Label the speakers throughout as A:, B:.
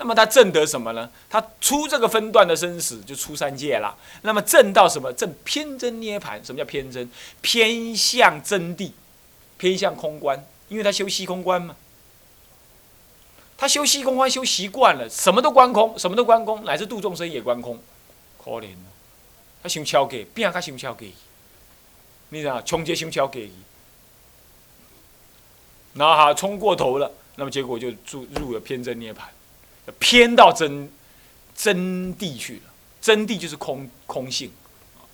A: 那么他证得什么呢？他出这个分段的生死就出三界了。那么证到什么？证偏真涅盘。什么叫偏真？偏向真谛，偏向空观，因为他修息空观嘛。他修息空观修习惯了，什么都观空，什么都观空，乃至度众生也观空，可怜了。他想超给，变他想超给，你知道，冲接想超给，然后他冲过头了，那么结果就入入了偏真涅盘。偏到真真谛去了，真谛就是空空性，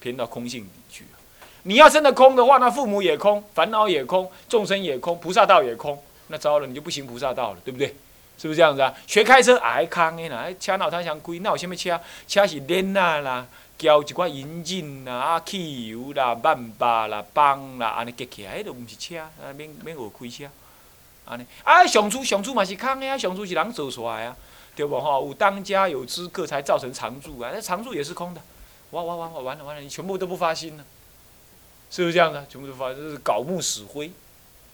A: 偏到空性里去了。你要真的空的话，那父母也空，烦恼也空，众生也空，菩萨道也空，那糟了，你就不行菩萨道了，对不对？是不是这样子啊？学开车哎坑的啦，哎车脑汤箱贵，那有什么车？车是链啊啦，交一寡引擎啦、啊汽油啦、万把啦、棒啦，安尼结起来，迄都毋是车，啊免免学开车，安尼。啊，上厝上厝嘛是空的啊，上厝是人做出来啊。对不哈？有当家有资格才造成常住啊！那常住也是空的，哇哇哇！完了完了，你全部都不发心了，是不是这样的？全部都发，就是槁木死灰，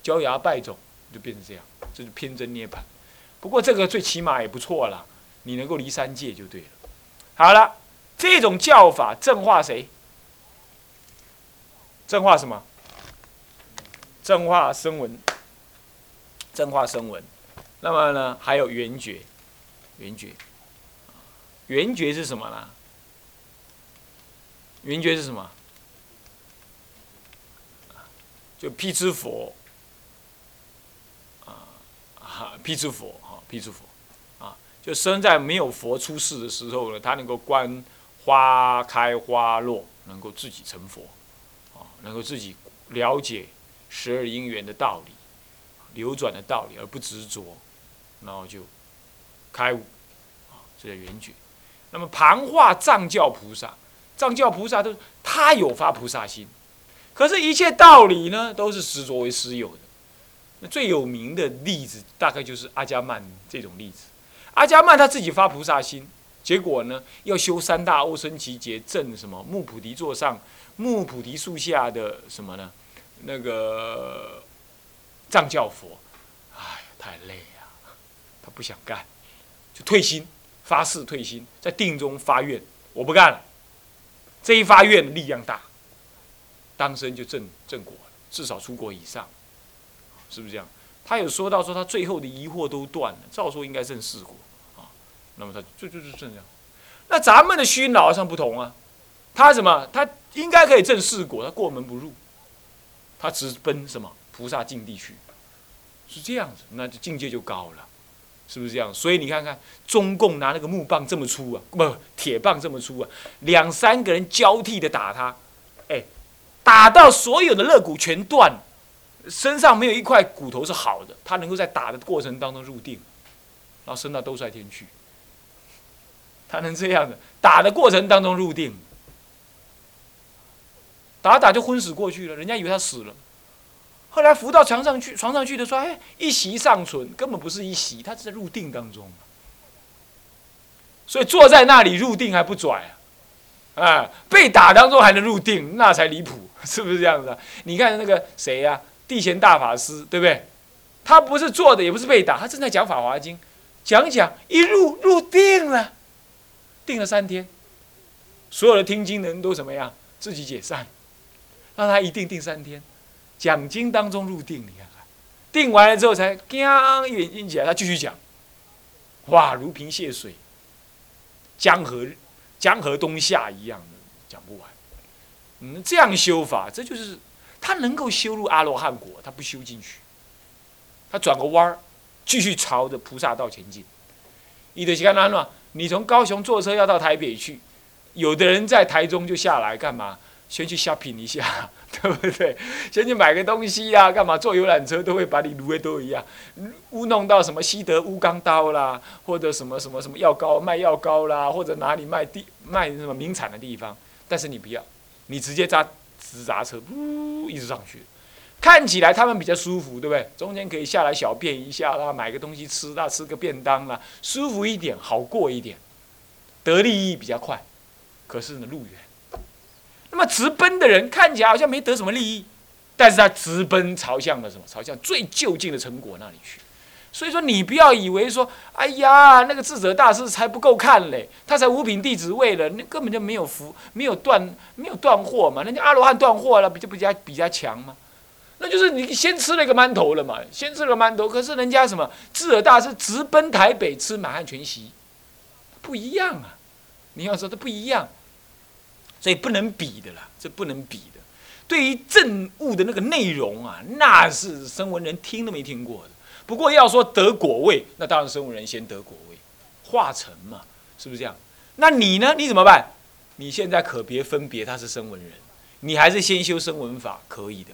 A: 焦芽败种，就变成这样，这是偏真涅槃。不过这个最起码也不错啦，你能够离三界就对了。好了，这种教法正化谁？正化什么？正化声闻，正化声闻。那么呢，还有圆觉。圆觉，圆觉是什么呢？圆觉是什么？就辟支佛，啊，哈，辟支佛，哈，辟支佛，啊，就生在没有佛出世的时候呢，他能够观花开花落，能够自己成佛，啊，能够自己了解十二因缘的道理，流转的道理，而不执着，然后就。开悟，这叫圆觉。那么盘化藏教菩萨，藏教菩萨都他有发菩萨心，可是，一切道理呢，都是实着为实有的。那最有名的例子，大概就是阿伽曼这种例子。阿伽曼他自己发菩萨心，结果呢，要修三大欧僧祇劫证什么？木菩提座上，木菩提树下的什么呢？那个藏教佛，哎，太累呀，他不想干。就退心，发誓退心，在定中发愿，我不干了。这一发愿力量大，当生就正正果了，至少出国以上，是不是这样？他有说到说他最后的疑惑都断了，照说应该正四果啊。那么他就就是这样。那咱们的虚脑上不同啊，他什么？他应该可以正四果，他过门不入，他直奔什么菩萨境地去，是这样子，那就境界就高了。是不是这样？所以你看看，中共拿那个木棒这么粗啊，不，铁棒这么粗啊，两三个人交替的打他，哎，打到所有的肋骨全断，身上没有一块骨头是好的，他能够在打的过程当中入定，然后升到兜率天去，他能这样的打的过程当中入定，打打就昏死过去了，人家以为他死了。后来扶到床上去，床上去的说：“哎，一息尚存，根本不是一息，他是在入定当中。所以坐在那里入定还不拽啊！啊，被打当中还能入定，那才离谱，是不是这样子？你看那个谁呀，地贤大法师，对不对？他不是坐的，也不是被打，他正在讲《法华经》，讲讲一入入定了，定了三天，所有的听经人都怎么样？自己解散，让他一定定三天。”讲经当中入定，你看看，定完了之后才刚眼睛起来，他继续讲，哇，如平泻水，江河江河东下一样的讲不完。嗯，这样修法，这就是他能够修入阿罗汉果，他不修进去，他转个弯儿，继续朝着菩萨道前进。你的看哪了？你从高雄坐车要到台北去，有的人在台中就下来干嘛？先去 shopping 一下，对不对？先去买个东西呀，干嘛？坐游览车都会把你撸的都一样，乌弄到什么西德乌钢刀啦，或者什么什么什么药膏卖药膏啦，或者哪里卖地卖什么名产的地方。但是你不要，你直接扎直扎车，呜，一直上去。看起来他们比较舒服，对不对？中间可以下来小便一下啦，买个东西吃啦，吃个便当啦，舒服一点，好过一点，得利益比较快。可是呢，路远。那么直奔的人看起来好像没得什么利益，但是他直奔朝向了什么？朝向最就近的成果那里去。所以说，你不要以为说，哎呀，那个智者大师才不够看嘞，他才五品弟子位了，那根本就没有福，没有断，没有断货嘛。人家阿罗汉断货了，不就比较比较强吗。那就是你先吃了一个馒头了嘛，先吃了个馒头，可是人家什么智者大师直奔台北吃满汉全席，不一样啊。你要说他不一样，所以不能比的啦，这不能比的。对于政务的那个内容啊，那是声闻人听都没听过的。不过要说得果位，那当然声闻人先得果位，化成嘛，是不是这样？那你呢？你怎么办？你现在可别分别他是声闻人，你还是先修声闻法可以的，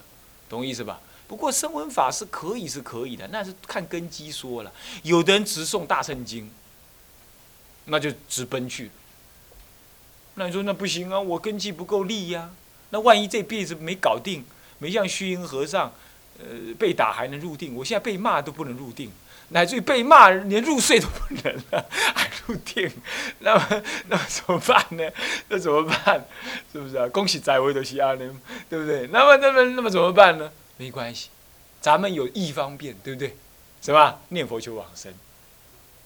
A: 懂意思吧？不过声闻法是可以是可以的，那是看根基说了。有的人直诵大圣经，那就直奔去。那你说那不行啊，我根基不够力呀。那万一这辈子没搞定，没像虚云和尚。呃，被打还能入定，我现在被骂都不能入定，乃至于被骂连入睡都不能了，还入定，那么那么怎么办呢？那怎么办？是不是啊？恭喜在位的西阿人，对不对？那么那么那么怎么办呢？没关系，咱们有一方便，对不对？是吧？念佛求往生，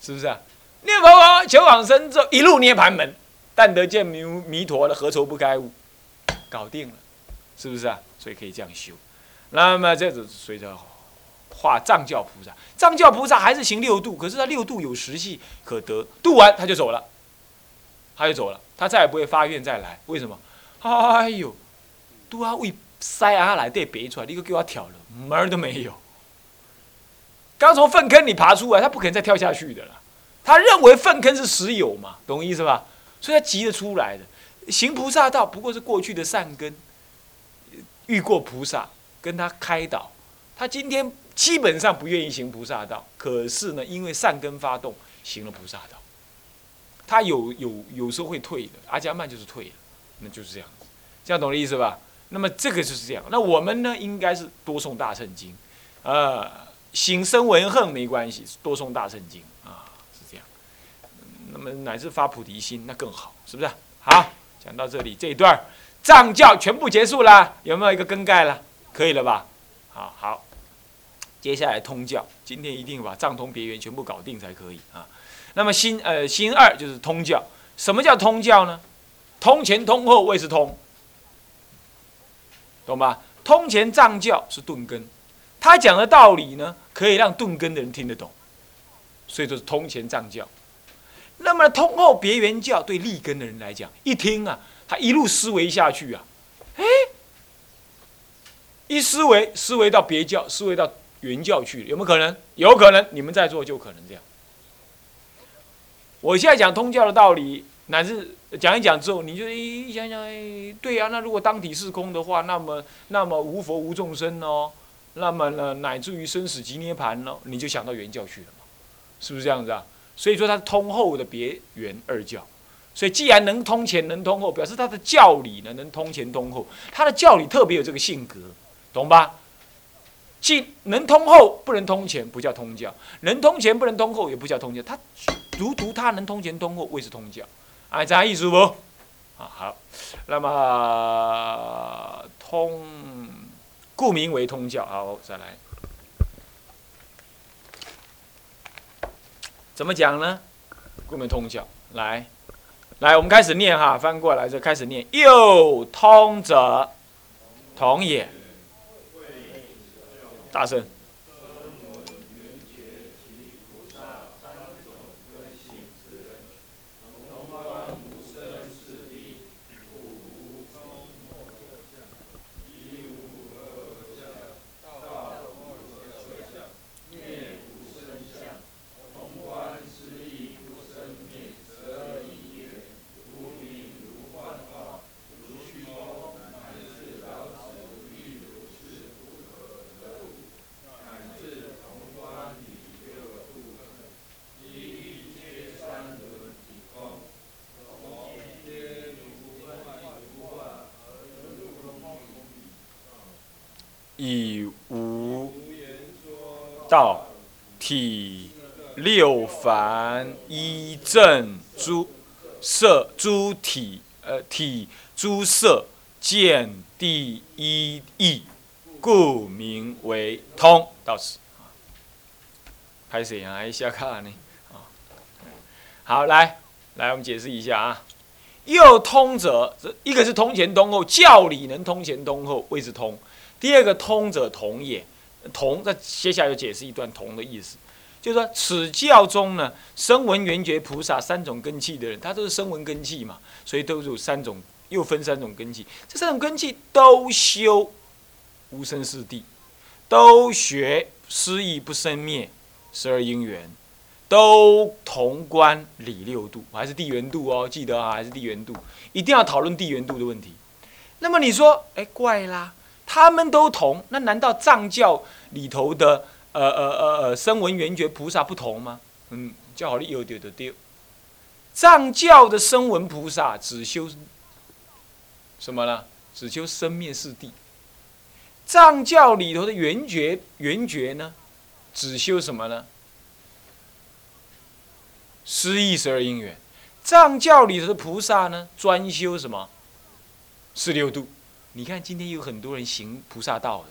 A: 是不是啊？念佛求往生之后，一路涅盘门，但得见弥弥陀了，何愁不开悟？搞定了，是不是啊？所以可以这样修。那么这是随着画藏教菩萨，藏教菩萨还是行六度，可是他六度有实系可得，度完他就走了，他就走了，他再也不会发愿再来。为什么？哎呦，都要为塞阿来对别出来，你个给我挑了，门儿都没有。刚从粪坑里爬出来，他不可能再跳下去的了。他认为粪坑是实有嘛，懂意思吧？所以他急着出来的。行菩萨道不过是过去的善根，遇过菩萨。跟他开导，他今天基本上不愿意行菩萨道，可是呢，因为善根发动，行了菩萨道。他有有有时候会退的，阿伽曼就是退了，那就是这样子，这样懂的意思吧？那么这个就是这样。那我们呢，应该是多诵大圣经，啊，行生文恨没关系，多诵大圣经，么乃至发菩提心，那更好，是不是？好，讲到这里这一段，藏教全部结束了，有没有一个更改了？可以了吧？好好，接下来通教，今天一定把藏通别圆全部搞定才可以啊。那么新呃新二就是通教，什么叫通教呢？通前通后谓是通，懂吧？通前藏教是顿根，他讲的道理呢，可以让顿根的人听得懂，所以说是通前藏教。那么通后别圆教对立根的人来讲，一听啊，他一路思维下去啊，哎。一思维，思维到别教，思维到原教去，有没有可能？有可能，你们在座就可能这样。我现在讲通教的道理，乃至讲一讲之后，你就一想想，哎，对呀，那如果当体是空的话，那么那么无佛无众生哦，那么呢，乃至于生死即涅盘哦，你就想到原教去了嘛，是不是这样子啊？所以说它通后的别原二教，所以既然能通前能通后，表示它的教理呢能通前通后，它的教理特别有这个性格。懂吧？既能通后不能通前，不叫通教；能通前不能通后，也不叫通教。他独独他能通前通后，谓是通教。哎，这样意思不？啊，好。那么通，故名为通教。好，再来。怎么讲呢？故名通晓。来，来，我们开始念哈，翻过来就开始念。又通者，同也。大声。道体六凡一正诸色诸体呃体诸色见第一义，故名为通。到此。拍谁啊？一下看呢？啊，好，来来，我们解释一下啊。又通者，一个是通前通后，教理能通前通后谓之通。第二个通者同也，同。那接下来就解释一段同的意思，就是说此教中呢，声闻缘觉菩萨三种根器的人，他都是声闻根器嘛，所以都有三种，又分三种根器。这三种根器都修无生四谛，都学失意不生灭十二因缘。都同观理六度，还是地缘度哦？记得啊，还是地缘度，一定要讨论地缘度的问题。那么你说，哎，怪啦，他们都同，那难道藏教里头的呃呃呃呃声闻缘觉菩萨不同吗？嗯，叫好利有丢的丢。藏教的声闻菩萨只修什么呢？只修生灭四谛。藏教里头的缘觉缘觉呢，只修什么呢？失意十二因缘，藏教里头的菩萨呢，专修什么？四六度。你看今天有很多人行菩萨道的，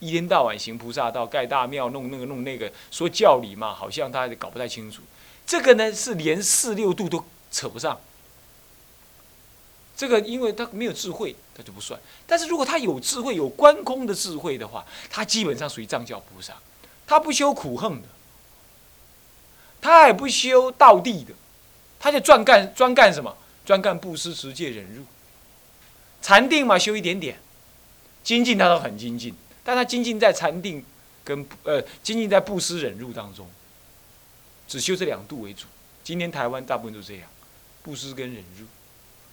A: 一天到晚行菩萨道，盖大庙，弄那个弄那个，说教理嘛，好像他搞不太清楚。这个呢是连四六度都扯不上。这个因为他没有智慧，他就不算。但是如果他有智慧，有观空的智慧的话，他基本上属于藏教菩萨，他不修苦恨的。他也不修道地的，他就专干专干什么？专干布施、持戒、忍辱、禅定嘛，修一点点。精进他都很精进，但他精进在禅定跟呃精进在布施、忍辱当中，只修这两度为主。今天台湾大部分都这样，布施跟忍辱，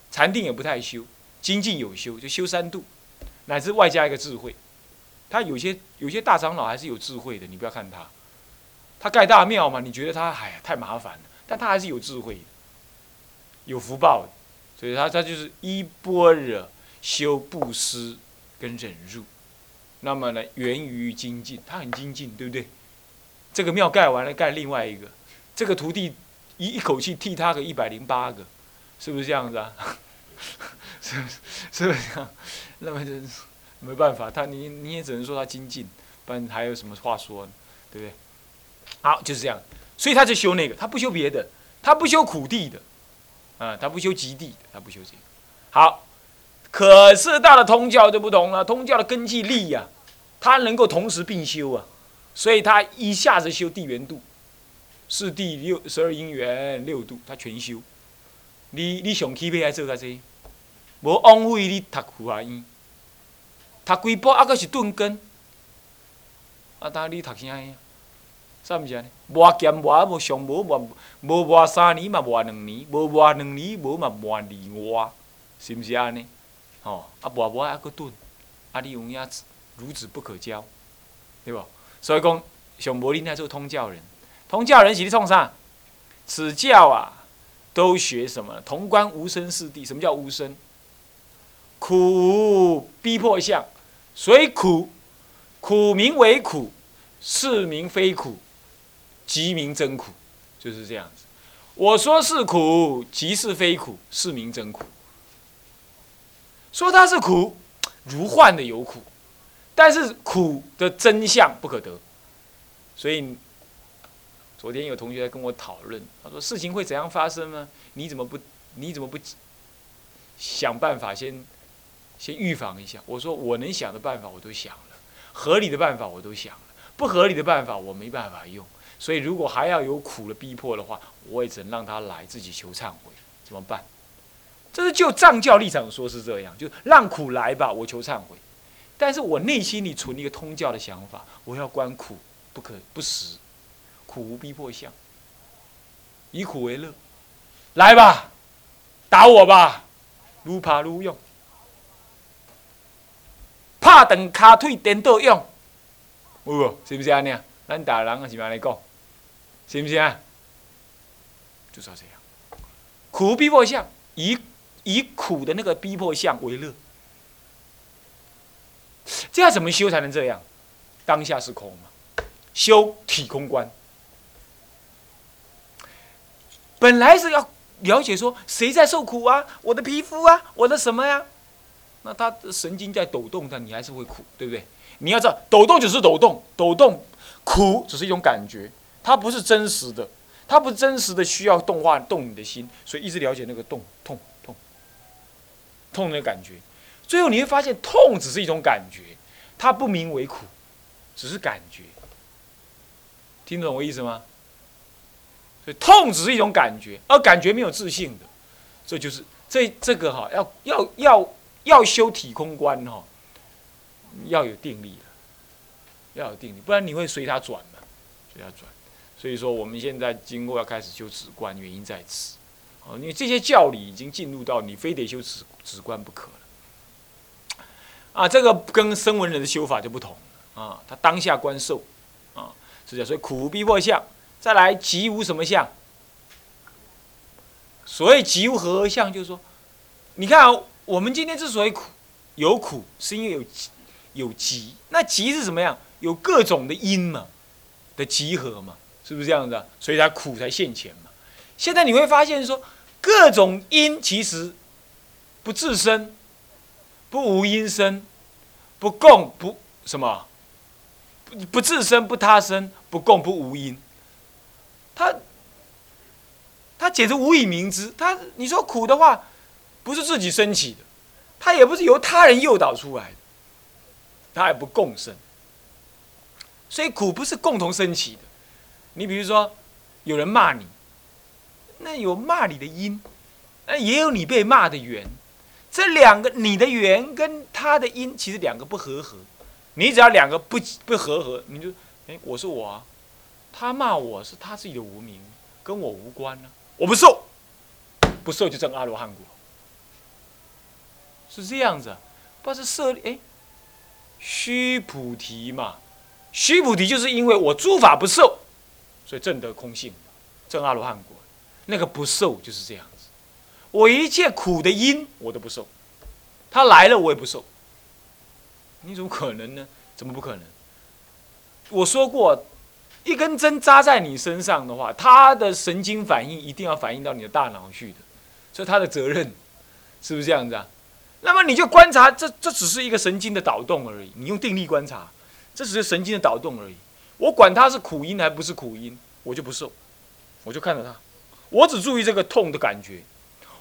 A: 禅定也不太修，精进有修，就修三度，乃至外加一个智慧。他有些有些大长老还是有智慧的，你不要看他。他盖大庙嘛？你觉得他哎呀太麻烦了，但他还是有智慧的，有福报的，所以他他就是一般若修布施跟忍辱，那么呢源于精进，他很精进，对不对？这个庙盖完了，盖另外一个，这个徒弟一一口气替他个一百零八个，是不是这样子啊？是不是是不是这样？那么就是没办法，他你你也只能说他精进，不然还有什么话说呢？对不对？好，就是这样，所以他就修那个，他不修别的，他不修苦地的，啊，他不修极地的，他不修这个。好，可是到了通教就不同了，通教的根基力呀，它能够同时并修啊，所以它一下子修地缘度，是地六十二因缘六度，它全修。你你上起码爱做到这，无枉费你读苦啊院，读几部啊，阁是顿根，啊，当你读啥呀？啥物事呢？磨剑磨无上无磨，无磨三年嘛磨两年，无磨两年无嘛磨二外，是毋是安尼？吼，啊磨磨还佫钝，啊你有影孺子不可教，对无？所以讲上无恁爱做通教人，通教人是咧创啥？此教啊，都学什么？潼关无生四谛。什么叫无生？苦逼迫相，所以苦，苦名为苦，是名非苦。即名真苦，就是这样子。我说是苦，即是非苦，是名真苦。说它是苦，如幻的有苦，但是苦的真相不可得。所以昨天有同学在跟我讨论，他说事情会怎样发生呢？你怎么不你怎么不想办法先先预防一下？我说我能想的办法我都想了，合理的办法我都想了，不合理的办法我没办法用。所以，如果还要有苦的逼迫的话，我也只能让他来自己求忏悔，怎么办？这是就藏教立场说是这样，就让苦来吧，我求忏悔。但是我内心里存一个通教的想法，我要观苦不可不实，苦无逼迫相，以苦为乐，来吧，打我吧，如怕如用，怕等卡腿颠倒用，有无？是不是安尼啊？咱大人也是安尼讲。行不行啊？就是这样，苦逼迫相，以以苦的那个逼迫相为乐，这样怎么修才能这样？当下是空嘛，修体空观。本来是要了解说谁在受苦啊？我的皮肤啊，我的什么呀？那他的神经在抖动，但你还是会苦，对不对？你要知道，抖动只是抖动，抖动苦只是一种感觉。它不是真实的，它不是真实的需要动化动你的心，所以一直了解那个动痛痛的感觉。最后你会发现，痛只是一种感觉，它不名为苦，只是感觉。听懂我意思吗？所以痛只是一种感觉，而感觉没有自信的，这就是这这个哈，要要要要修体空观哈，要有定力了，要有定力，不然你会随它转嘛，随它转。所以说，我们现在经过要开始修止观，原因在此。哦，因为这些教理已经进入到你非得修止止观不可了。啊，这个跟声闻人的修法就不同啊，他当下观受啊，是这样。所以苦无逼迫相，再来即无什么相？所谓即无何相，就是说，你看啊，我们今天之所以苦，有苦是因为有有集，那集是什么样？有各种的因嘛的集合嘛。是不是这样子？所以他苦才现前嘛。现在你会发现说，各种因其实不自生，不无因生，不共不什么，不不自生不他生，不共不无因。他他简直无以明之。他你说苦的话，不是自己升起的，他也不是由他人诱导出来的，他也不共生。所以苦不是共同升起的。你比如说，有人骂你，那有骂你的因，那也有你被骂的缘，这两个你的缘跟他的因，其实两个不合合。你只要两个不不合合，你就哎，我是我啊，他骂我是他自己的无名，跟我无关呢，我不受，不受就证阿罗汉果，是这样子，不是设立哎，须菩提嘛，须菩提就是因为我诸法不受。所以正得空性，正阿罗汉果，那个不受就是这样子。我一切苦的因我都不受，他来了我也不受。你怎么可能呢？怎么不可能？我说过，一根针扎在你身上的话，它的神经反应一定要反映到你的大脑去的，所以他的责任，是不是这样子啊？那么你就观察，这这只是一个神经的导动而已。你用定力观察，这只是神经的导动而已。我管它是苦因还不是苦因，我就不受，我就看着它，我只注意这个痛的感觉，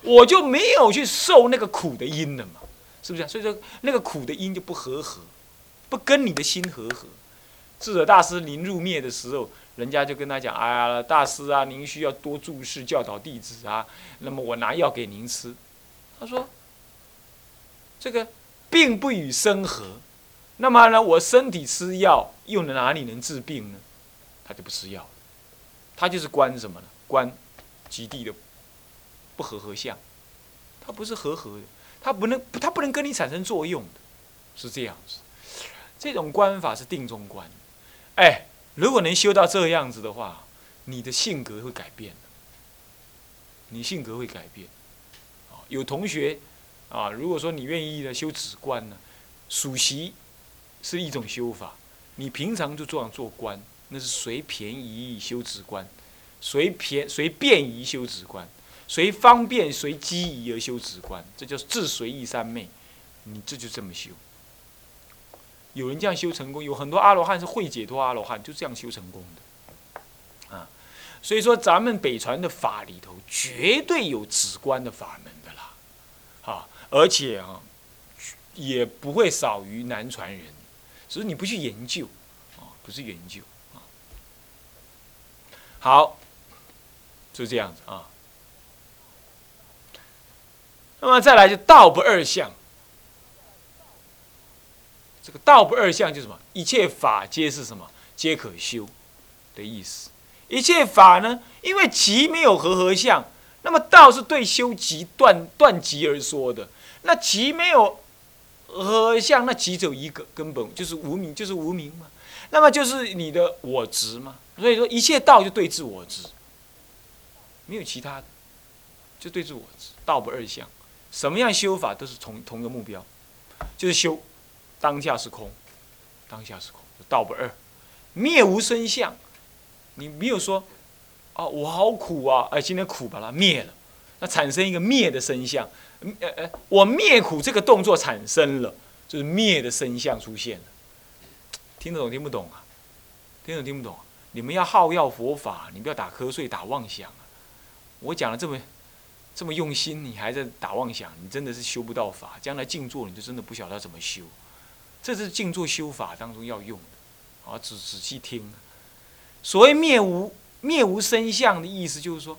A: 我就没有去受那个苦的因了嘛，是不是？所以说那个苦的因就不和合，不跟你的心和合。智者大师临入灭的时候，人家就跟他讲：“哎呀，大师啊，您需要多注释教导弟子啊。那么我拿药给您吃。”他说：“这个病不与生合。”那么呢，我身体吃药又能哪里能治病呢？他就不吃药，他就是观什么呢？观极地的不和合相，他不是和合的，他不能，他不能跟你产生作用的，是这样子。这种观法是定中观，哎，如果能修到这样子的话，你的性格会改变你性格会改变。啊，有同学啊，如果说你愿意的修止观呢，属习。是一种修法，你平常就这样做官，那是随便宜修止观，随便随便宜修止观，随方便随机宜而修止观，这叫自随意三昧，你这就这么修。有人这样修成功，有很多阿罗汉是会解脱阿罗汉，就这样修成功的，啊，所以说咱们北传的法里头绝对有止观的法门的啦，啊，而且啊，也不会少于南传人。只是你不去研究，啊，不是研究，啊，好，就这样子啊。那么再来就道不二相，这个道不二相就是什么？一切法皆是什么？皆可修的意思。一切法呢，因为极没有合合相，那么道是对修极断断极而说的。那极没有。和相那只有一个根本就是无名，就是无名嘛。那么就是你的我执嘛。所以说一切道就对治我执，没有其他的，就对治我执。道不二相，什么样修法都是同同一个目标，就是修当下是空，当下是空，道不二，灭无生相。你没有说啊，我好苦啊，哎，今天苦把它灭了，那产生一个灭的生相。呃呃，我灭苦这个动作产生了，就是灭的生相出现了。听得懂听不懂啊？听得懂听不懂？你们要好要佛法，你不要打瞌睡、打妄想啊！我讲了这么这么用心，你还在打妄想，你真的是修不到法。将来静坐，你就真的不晓得怎么修。这是静坐修法当中要用的，啊，仔仔细听。所谓灭无灭无生相的意思，就是说，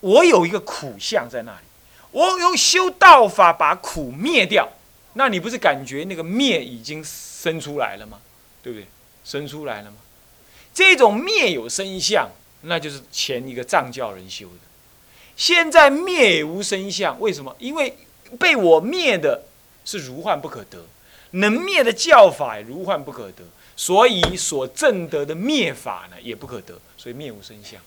A: 我有一个苦相在那里，我用修道法把苦灭掉，那你不是感觉那个灭已经生出来了吗？对不对？生出来了吗？这种灭有生相，那就是前一个藏教人修的。现在灭无生相，为什么？因为被我灭的是如幻不可得，能灭的教法如幻不可得，所以所证得的灭法呢也不可得，所以灭无生相。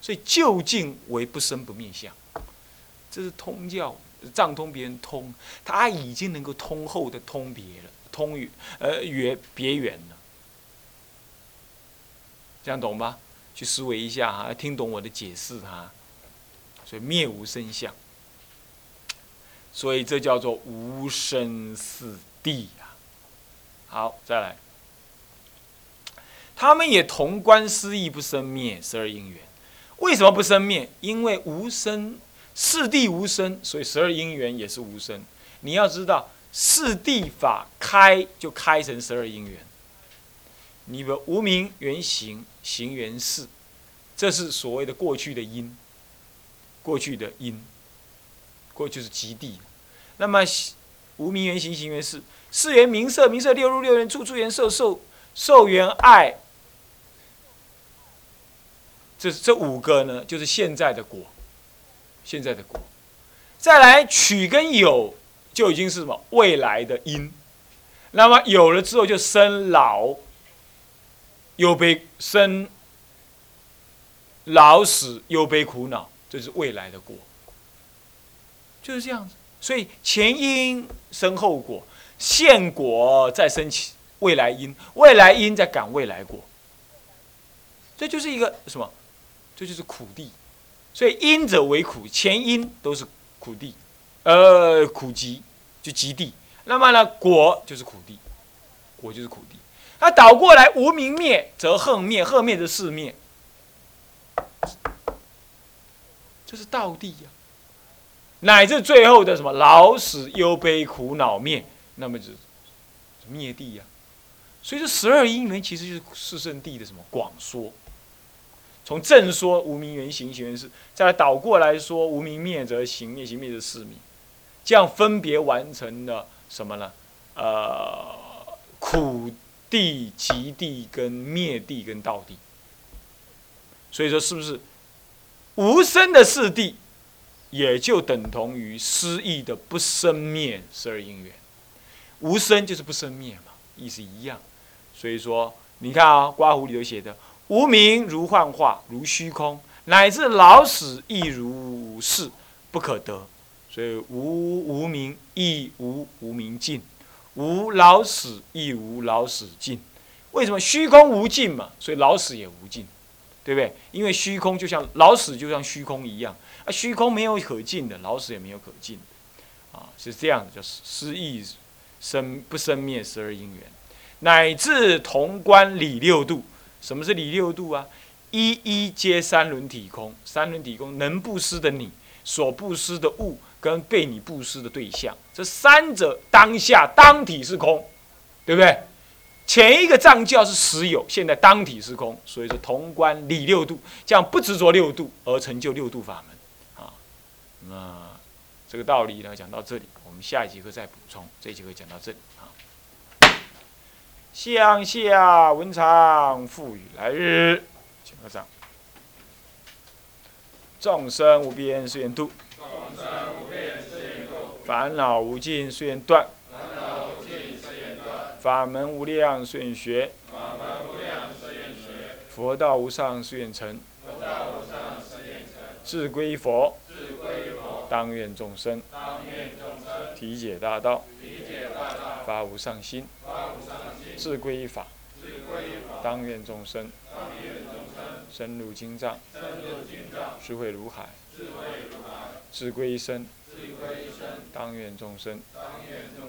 A: 所以究竟为不生不灭相，这是通教藏通别人通，他已经能够通后的通别了，通与呃远别远了。这样懂吧？去思维一下哈，听懂我的解释哈。所以灭无生相，所以这叫做无生四谛呀。好，再来，他们也同观思义不生灭十二因缘。为什么不生灭？因为无生，四谛无生，所以十二因缘也是无生。你要知道，四谛法开就开成十二因缘。你的无名原形，形原事，这是所谓的过去的因。过去的因，过去是极地。那么无名原形，形原事，四缘名色，名色六入六缘处，处缘受，受受缘爱。这这五个呢，就是现在的果，现在的果。再来取跟有，就已经是什么未来的因。那么有了之后，就生老。又被生老死，又被苦恼，这是未来的果，就是这样子。所以前因生后果，现果再生起未来因，未来因在赶未来果，这就是一个什么？这就是苦地。所以因者为苦，前因都是苦地，呃，苦集就极地。那么呢，果就是苦地，果就是苦地。那倒过来，无明灭则横灭，横灭则世灭，这是道地呀。乃至最后的什么老死忧悲苦恼灭，那么就灭地呀。所以这十二因缘其实就是四圣地的什么广说。从正说无明缘行行缘事，再来倒过来说无明灭则行灭，行灭则四灭，这样分别完成了什么呢？呃，苦。地极地跟灭地跟道地，所以说是不是无生的四谛，也就等同于失意的不生灭十二因缘？无生就是不生灭嘛，意思一样。所以说，你看啊，刮胡里头写的无名如幻化，如虚空，乃至老死亦如是，不可得。所以无无名亦无无名尽。无老死亦无老死尽，为什么虚空无尽嘛？所以老死也无尽，对不对？因为虚空就像老死就像虚空一样，啊，虚空没有可尽的，老死也没有可尽，啊，是这样的，叫失意生不生灭十二因缘，乃至同观理六度。什么是理六度啊？一一皆三轮体空，三轮体空能布施的你所布施的物。跟被你布施的对象，这三者当下当体是空，对不对？前一个藏教是实有，现在当体是空，所以说同观理六度，这样不执着六度而成就六度法门啊。那这个道理呢，讲到这里，我们下一节课再补充。这节课讲到这里啊。向下文长赋予来日，请合掌。众生无边誓愿度。烦恼无尽，誓愿断；法门无量，誓愿学；佛道无上，誓愿成；志归佛，当愿众生。体解大道，发无上心；志归法，当愿众生。深入经藏，智慧如海；志归身。当愿众生，同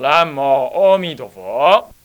A: 南无阿弥陀佛。